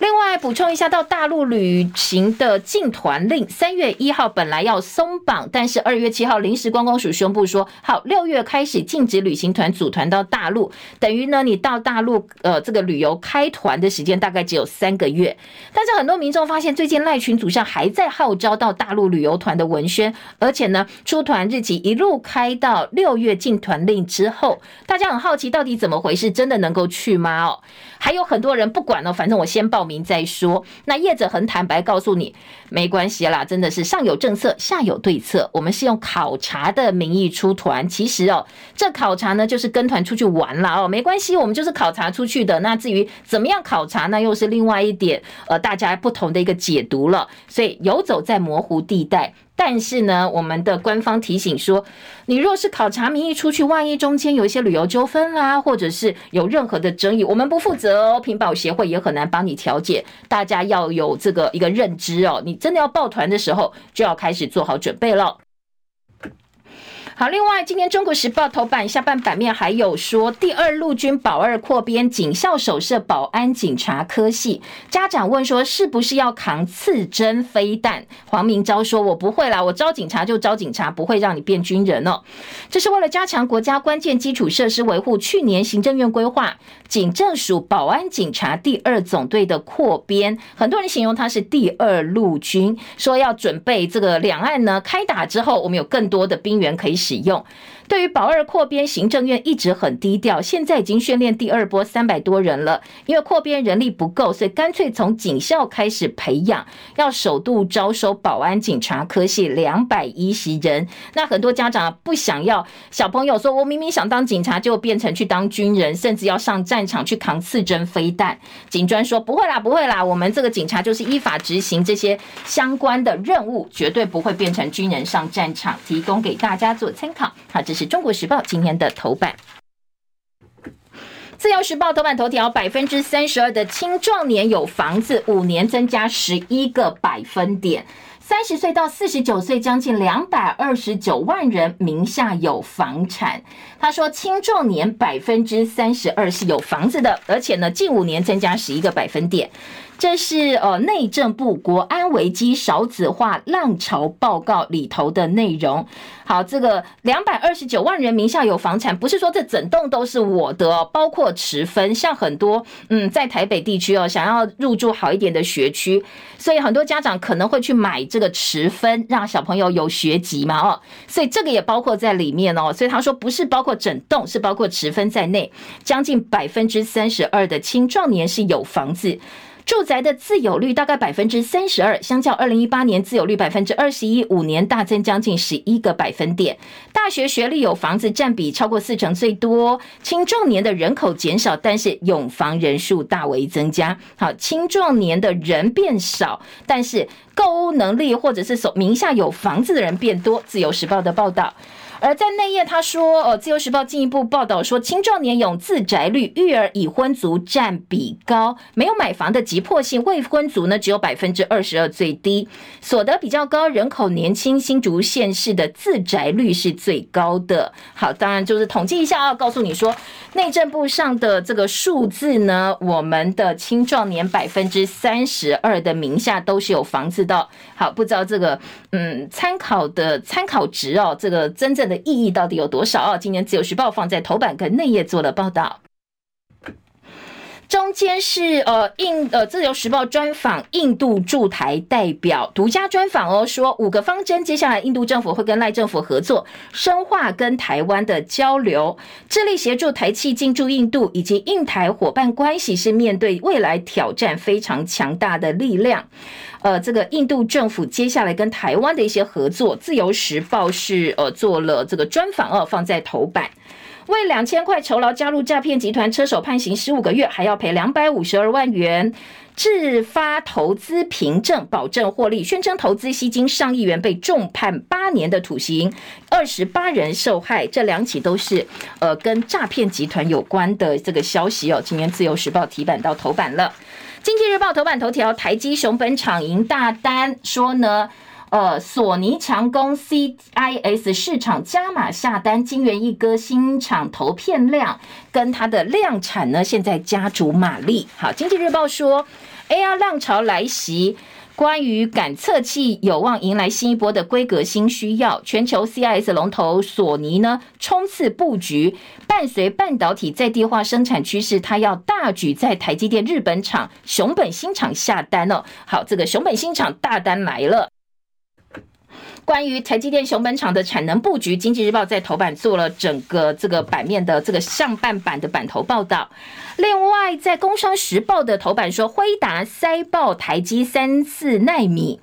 另外补充一下，到大陆旅行的禁团令，三月一号本来要松绑，但是二月七号临时观光署宣布说，好，六月开始禁止旅行团组团到大陆，等于呢，你到大陆呃这个旅游开团的时间大概只有三个月。但是很多民众发现，最近赖群组上还在号召到大陆旅游团的文宣，而且呢，出团日期一路开到六月禁团令之后，大家很好奇到底怎么回事，真的能够去吗？哦。还有很多人不管了，反正我先报明再说。那叶子很坦白告诉你，没关系啦，真的是上有政策，下有对策。我们是用考察的名义出团，其实哦，这考察呢就是跟团出去玩了哦，没关系，我们就是考察出去的。那至于怎么样考察，那又是另外一点，呃，大家不同的一个解读了。所以游走在模糊地带。但是呢，我们的官方提醒说，你若是考察名义出去，万一中间有一些旅游纠纷啦，或者是有任何的争议，我们不负责哦。品保协会也很难帮你调解，大家要有这个一个认知哦。你真的要抱团的时候，就要开始做好准备了。好，另外，今天《中国时报》头版下半版面还有说，第二陆军保二扩编，警校首设保安警察科系。家长问说，是不是要扛刺针飞弹？黄明昭说，我不会啦，我招警察就招警察，不会让你变军人哦。这是为了加强国家关键基础设施维护，去年行政院规划警政署保安警察第二总队的扩编，很多人形容他是第二陆军，说要准备这个两岸呢开打之后，我们有更多的兵员可以使用。对于保二扩编，行政院一直很低调，现在已经训练第二波三百多人了。因为扩编人力不够，所以干脆从警校开始培养，要首度招收保安警察科系两百一十人。那很多家长不想要小朋友说，我明明想当警察，就变成去当军人，甚至要上战战场去扛刺针飞弹。警专说不会啦，不会啦，我们这个警察就是依法执行这些相关的任务，绝对不会变成军人上战场。提供给大家做参考。好，这是中国时报今天的头版。自由时报头版头条：百分之三十二的青壮年有房子，五年增加十一个百分点。三十岁到四十九岁，将近两百二十九万人名下有房产。他说，青壮年百分之三十二是有房子的，而且呢，近五年增加十一个百分点。这是呃内政部国安危机少子化浪潮报告里头的内容。好，这个两百二十九万人名下有房产，不是说这整栋都是我的，包括持分。像很多嗯在台北地区哦，想要入住好一点的学区，所以很多家长可能会去买这个持分，让小朋友有学籍嘛哦，所以这个也包括在里面哦。所以他说不是包括整栋，是包括持分在内，将近百分之三十二的青壮年是有房子。住宅的自有率大概百分之三十二，相较二零一八年自有率百分之二十一，五年大增将近十一个百分点。大学学历有房子占比超过四成最多，青壮年的人口减少，但是有房人数大为增加。好，青壮年的人变少，但是购屋能力或者是手名下有房子的人变多。自由时报的报道。而在内页，他说：“呃，自由时报进一步报道说，青壮年有自宅率，育儿已婚族占比高，没有买房的急迫性，未婚族呢只有百分之二十二，最低，所得比较高，人口年轻，新竹县市的自宅率是最高的。好，当然就是统计一下，要告诉你说，内政部上的这个数字呢，我们的青壮年百分之三十二的名下都是有房子的。好，不知道这个嗯参考的参考值哦，这个真正。”的意义到底有多少？今年自由时报放在头版跟内页做了报道，中间是呃印呃自由时报专访印度驻台代表，独家专访哦，说五个方针，接下来印度政府会跟赖政府合作，深化跟台湾的交流，致力协助台企进驻印度，以及印台伙伴关系是面对未来挑战非常强大的力量。呃，这个印度政府接下来跟台湾的一些合作，《自由时报》是呃做了这个专访哦，放在头版。为两千块酬劳加入诈骗集团，车手判刑十五个月，还要赔两百五十二万元。制发投资凭证保证获利，宣称投资吸金上亿元，被重判八年的土刑，二十八人受害。这两起都是呃跟诈骗集团有关的这个消息哦。今天自由时报提版到头版了，经济日报头版头条，台积熊本厂赢大单，说呢。呃，索尼强攻 CIS 市场加码下单，晶圆一哥新厂投片量跟它的量产呢，现在加足马力。好，经济日报说，AR 浪潮来袭，关于感测器有望迎来新一波的规格新需要。全球 CIS 龙头索尼呢，冲刺布局，伴随半导体在地化生产趋势，它要大举在台积电日本厂熊本新厂下单哦。好，这个熊本新厂大单来了。关于台积电熊本厂的产能布局，经济日报在头版做了整个这个版面的这个上半版的版头报道。另外，在工商时报的头版说，辉达塞爆台积三四奈米。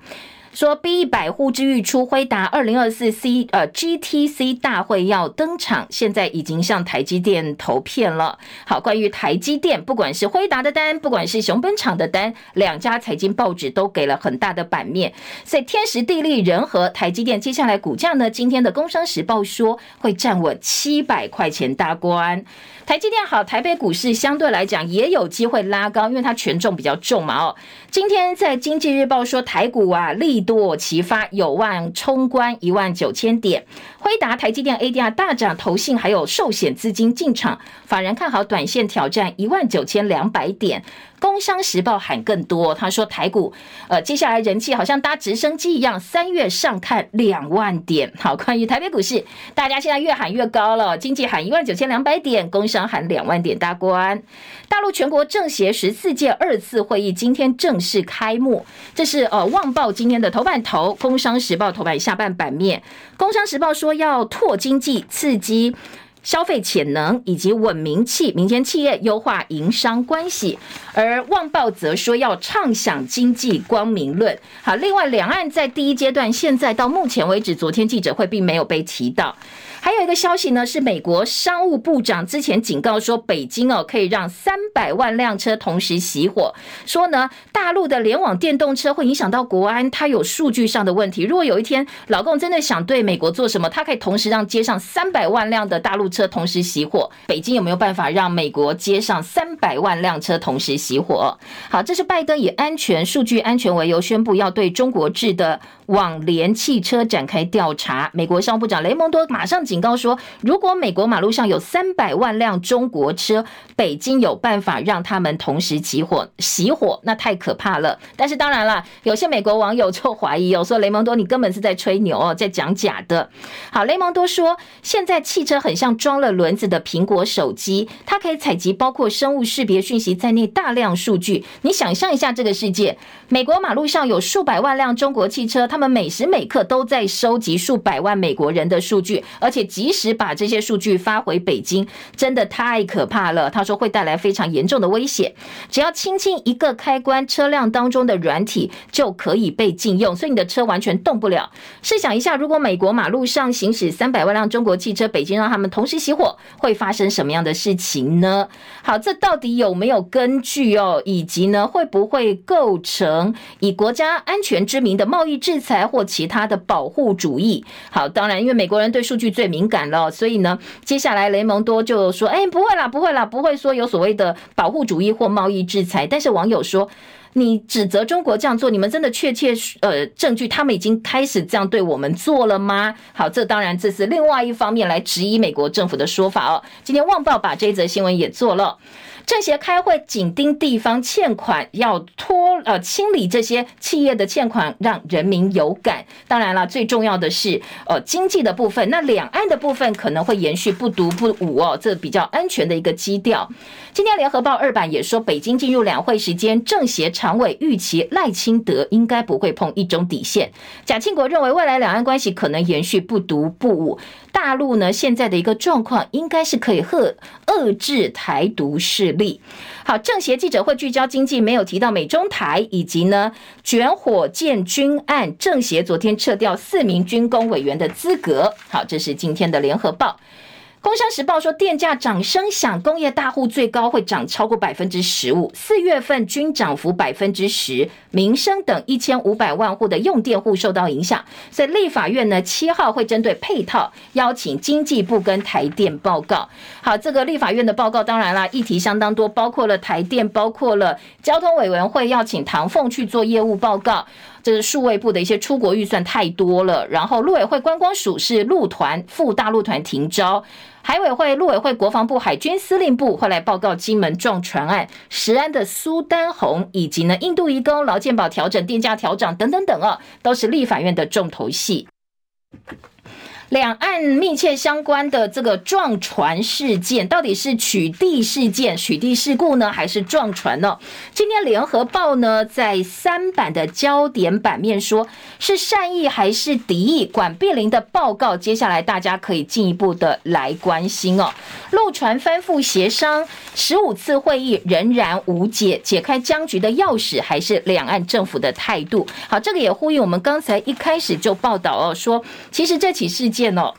说 B 一百呼之欲出，辉达二零二四 C 呃 GTC 大会要登场，现在已经向台积电投片了。好，关于台积电，不管是辉达的单，不管是熊本厂的单，两家财经报纸都给了很大的版面。所以天时地利人和，台积电接下来股价呢？今天的工商时报说会站稳七百块钱大关。台积电好，台北股市相对来讲也有机会拉高，因为它权重比较重嘛。哦，今天在经济日报说台股啊力多齐发，有望冲关一万九千点。辉达、台积电 ADR 大涨，投信还有寿险资金进场，法人看好短线挑战一万九千两百点。工商时报喊更多，他说台股呃接下来人气好像搭直升机一样，三月上看两万点。好，关于台北股市，大家现在越喊越高了，经济喊一万九千两百点，工商喊两万点大关。大陆全国政协十四届二次会议今天正式开幕，这是呃《旺报》今天的头版头，《工商时报》头版下半版面，《工商时报》说要拓经济，刺激。消费潜能以及稳民企，民间企业优化营商关系，而旺报则说要畅想经济光明论。好，另外两岸在第一阶段，现在到目前为止，昨天记者会并没有被提到。还有一个消息呢，是美国商务部长之前警告说，北京哦可以让三百万辆车同时熄火，说呢大陆的联网电动车会影响到国安，它有数据上的问题。如果有一天老共真的想对美国做什么，他可以同时让街上三百万辆的大陆车同时熄火。北京有没有办法让美国街上三百万辆车同时熄火？好，这是拜登以安全数据安全为由宣布要对中国制的网联汽车展开调查。美国商务部长雷蒙多马上警告说，如果美国马路上有三百万辆中国车，北京有办法让他们同时起火熄火，那太可怕了。但是当然了，有些美国网友就怀疑哦，说雷蒙多你根本是在吹牛哦，在讲假的。好，雷蒙多说，现在汽车很像装了轮子的苹果手机，它可以采集包括生物识别讯息在内大量数据。你想象一下这个世界，美国马路上有数百万辆中国汽车，他们每时每刻都在收集数百万美国人的数据，而且。及时把这些数据发回北京，真的太可怕了。他说会带来非常严重的威胁。只要轻轻一个开关，车辆当中的软体就可以被禁用，所以你的车完全动不了。试想一下，如果美国马路上行驶三百万辆中国汽车，北京让他们同时熄火，会发生什么样的事情呢？好，这到底有没有根据哦？以及呢，会不会构成以国家安全之名的贸易制裁或其他的保护主义？好，当然，因为美国人对数据最敏感了，所以呢，接下来雷蒙多就说：“哎，不会啦，不会啦，不会说有所谓的保护主义或贸易制裁。”但是网友说：“你指责中国这样做，你们真的确切呃证据，他们已经开始这样对我们做了吗？”好，这当然这是另外一方面来质疑美国政府的说法哦。今天《旺报》把这则新闻也做了。政协开会紧盯地方欠款，要拖呃清理这些企业的欠款，让人民有感。当然了，最重要的是呃经济的部分。那两岸的部分可能会延续不独不武哦，这比较安全的一个基调。今天联合报二版也说，北京进入两会时间，政协常委预期赖清德应该不会碰一中底线。贾庆国认为未来两岸关系可能延续不独不武。大陆呢现在的一个状况，应该是可以遏遏制台独势力。好，政协记者会聚焦经济，没有提到美中台以及呢卷火箭军案。政协昨天撤掉四名军工委员的资格。好，这是今天的联合报。工商时报说，电价涨声响，工业大户最高会涨超过百分之十五，四月份均涨幅百分之十，民生等一千五百万户的用电户受到影响。所以立法院呢，七号会针对配套邀请经济部跟台电报告。好，这个立法院的报告当然啦，议题相当多，包括了台电，包括了交通委员会要请唐凤去做业务报告。这是数位部的一些出国预算太多了，然后陆委会观光署是陆团赴大陆团停招。海委会、陆委会、国防部、海军司令部会来报告金门撞船案、石安的苏丹红，以及呢印度移工劳健保调整、电价调涨等等等啊，都是立法院的重头戏。两岸密切相关的这个撞船事件，到底是取缔事件、取缔事故呢，还是撞船呢？今天联合报呢在三版的焦点版面说，是善意还是敌意？管碧玲的报告，接下来大家可以进一步的来关心哦。陆船翻覆协商十五次会议仍然无解，解开僵局的钥匙还是两岸政府的态度。好，这个也呼应我们刚才一开始就报道哦，说其实这起事件。见哦，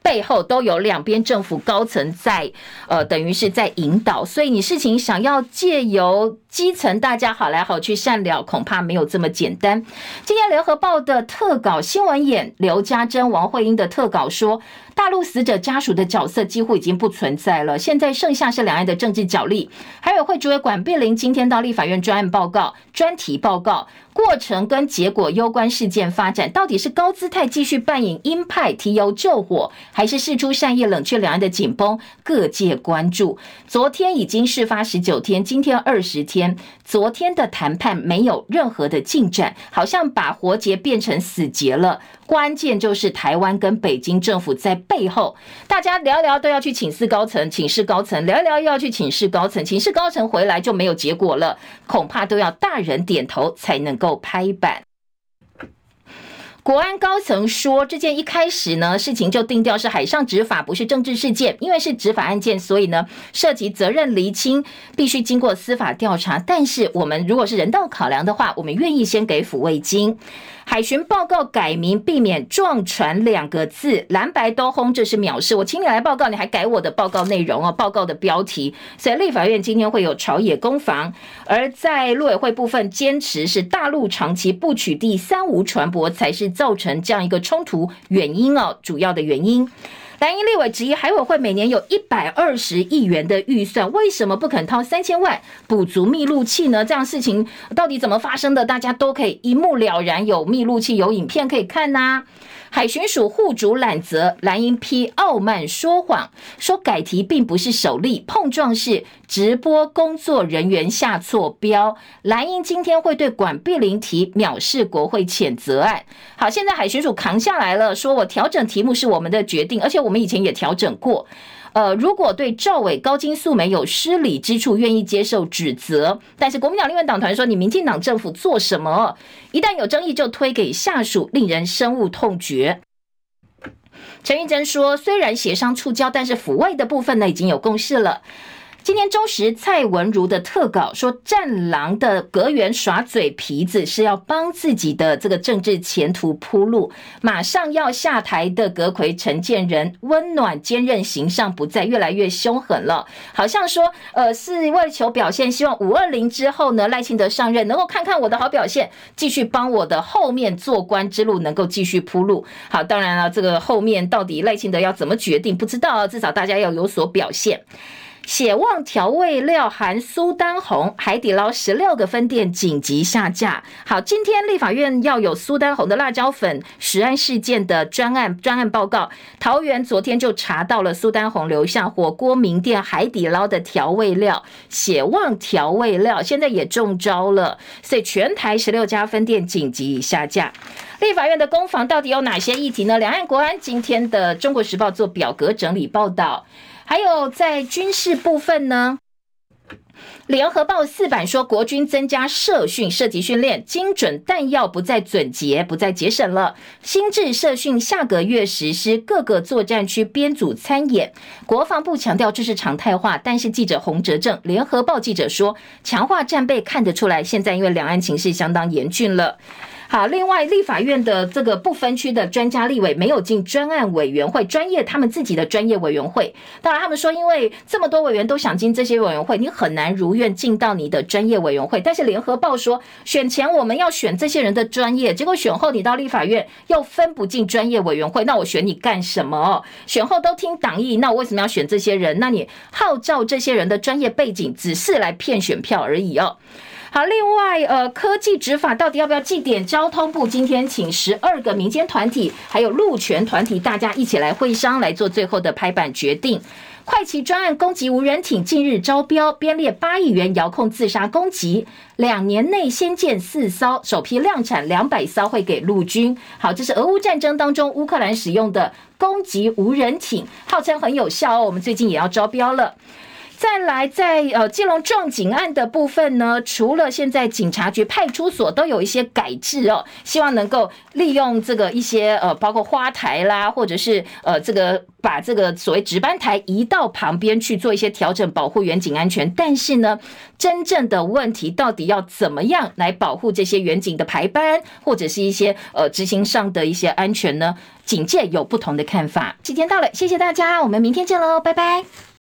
背后都有两边政府高层在，呃，等于是在引导，所以你事情想要借由基层大家好来好去善了，恐怕没有这么简单。今天联合报的特稿新闻演刘家珍、王惠英的特稿说，大陆死者家属的角色几乎已经不存在了，现在剩下是两岸的政治角力。海委会主委管碧玲今天到立法院专案报告、专题报告。过程跟结果攸关事件发展，到底是高姿态继续扮演鹰派提油救火，还是事出善意冷却两岸的紧绷？各界关注。昨天已经事发十九天，今天二十天，昨天的谈判没有任何的进展，好像把活结变成死结了。关键就是台湾跟北京政府在背后，大家聊聊都要去请示高层，请示高层，聊一聊又要去请示高层，请示高层回来就没有结果了，恐怕都要大人点头才能够。拍板。国安高层说，这件一开始呢，事情就定调是海上执法，不是政治事件。因为是执法案件，所以呢，涉及责任厘清，必须经过司法调查。但是我们如果是人道考量的话，我们愿意先给抚慰金。海巡报告改名，避免撞船两个字，蓝白都轰，这是藐视。我请你来报告，你还改我的报告内容哦，报告的标题。所以立法院今天会有朝野攻防，而在陆委会部分坚持是大陆长期不取缔三无船舶，才是造成这样一个冲突原因哦，主要的原因。蓝营立委质疑，海委会每年有一百二十亿元的预算，为什么不肯掏三千万补足密录器呢？这样事情到底怎么发生的？大家都可以一目了然，有密录器，有影片可以看呐、海巡署护主揽责，蓝营批傲慢说谎，说改题并不是首例，碰撞是直播工作人员下错标。蓝营今天会对管碧玲提藐视国会谴责案。好，现在海巡署扛下来了，说我调整题目是我们的决定，而且我们以前也调整过。呃，如果对赵伟、高金素梅有失礼之处，愿意接受指责。但是国民党立院党团说，你民进党政府做什么？一旦有争议，就推给下属，令人深恶痛绝。陈玉珍说，虽然协商触礁，但是抚慰的部分呢，已经有共识了。今天中时蔡文如的特稿说，战狼的阁员耍嘴皮子是要帮自己的这个政治前途铺路。马上要下台的阁揆陈建仁，温暖坚韧形象不再，越来越凶狠了。好像说，呃，是为求表现，希望五二零之后呢，赖清德上任能够看看我的好表现，继续帮我的后面做官之路能够继续铺路。好，当然了，这个后面到底赖清德要怎么决定，不知道，至少大家要有所表现。血旺调味料含苏丹红，海底捞十六个分店紧急下架。好，今天立法院要有苏丹红的辣椒粉食安事件的专案专案报告。桃园昨天就查到了苏丹红留下火锅名店海底捞的调味料，血旺调味料现在也中招了，所以全台十六家分店紧急下架。立法院的攻防到底有哪些议题呢？两岸国安今天的中国时报做表格整理报道。还有在军事部分呢，联合报四版说，国军增加射训射击训练，精准弹药不再准节，不再节省了。新制射训下个月实施，各个作战区编组参演。国防部强调这是常态化，但是记者洪哲正，联合报记者说，强化战备看得出来，现在因为两岸情势相当严峻了。好，另外立法院的这个不分区的专家立委没有进专案委员会，专业他们自己的专业委员会。当然，他们说因为这么多委员都想进这些委员会，你很难如愿进到你的专业委员会。但是联合报说，选前我们要选这些人的专业，结果选后你到立法院又分不进专业委员会，那我选你干什么？选后都听党意，那我为什么要选这些人？那你号召这些人的专业背景，只是来骗选票而已哦。好，另外，呃，科技执法到底要不要祭点？交通部今天请十二个民间团体，还有路权团体，大家一起来会商，来做最后的拍板决定。快骑专案攻击无人艇近日招标，编列八亿元遥控自杀攻击，两年内先建四艘，首批量产两百艘会给陆军。好，这是俄乌战争当中乌克兰使用的攻击无人艇，号称很有效哦。我们最近也要招标了。再来，在呃基隆撞警案的部分呢，除了现在警察局、派出所都有一些改制哦，希望能够利用这个一些呃，包括花台啦，或者是呃这个把这个所谓值班台移到旁边去做一些调整，保护员警安全。但是呢，真正的问题到底要怎么样来保护这些员警的排班，或者是一些呃执行上的一些安全呢？警界有不同的看法。时间到了，谢谢大家，我们明天见喽，拜拜。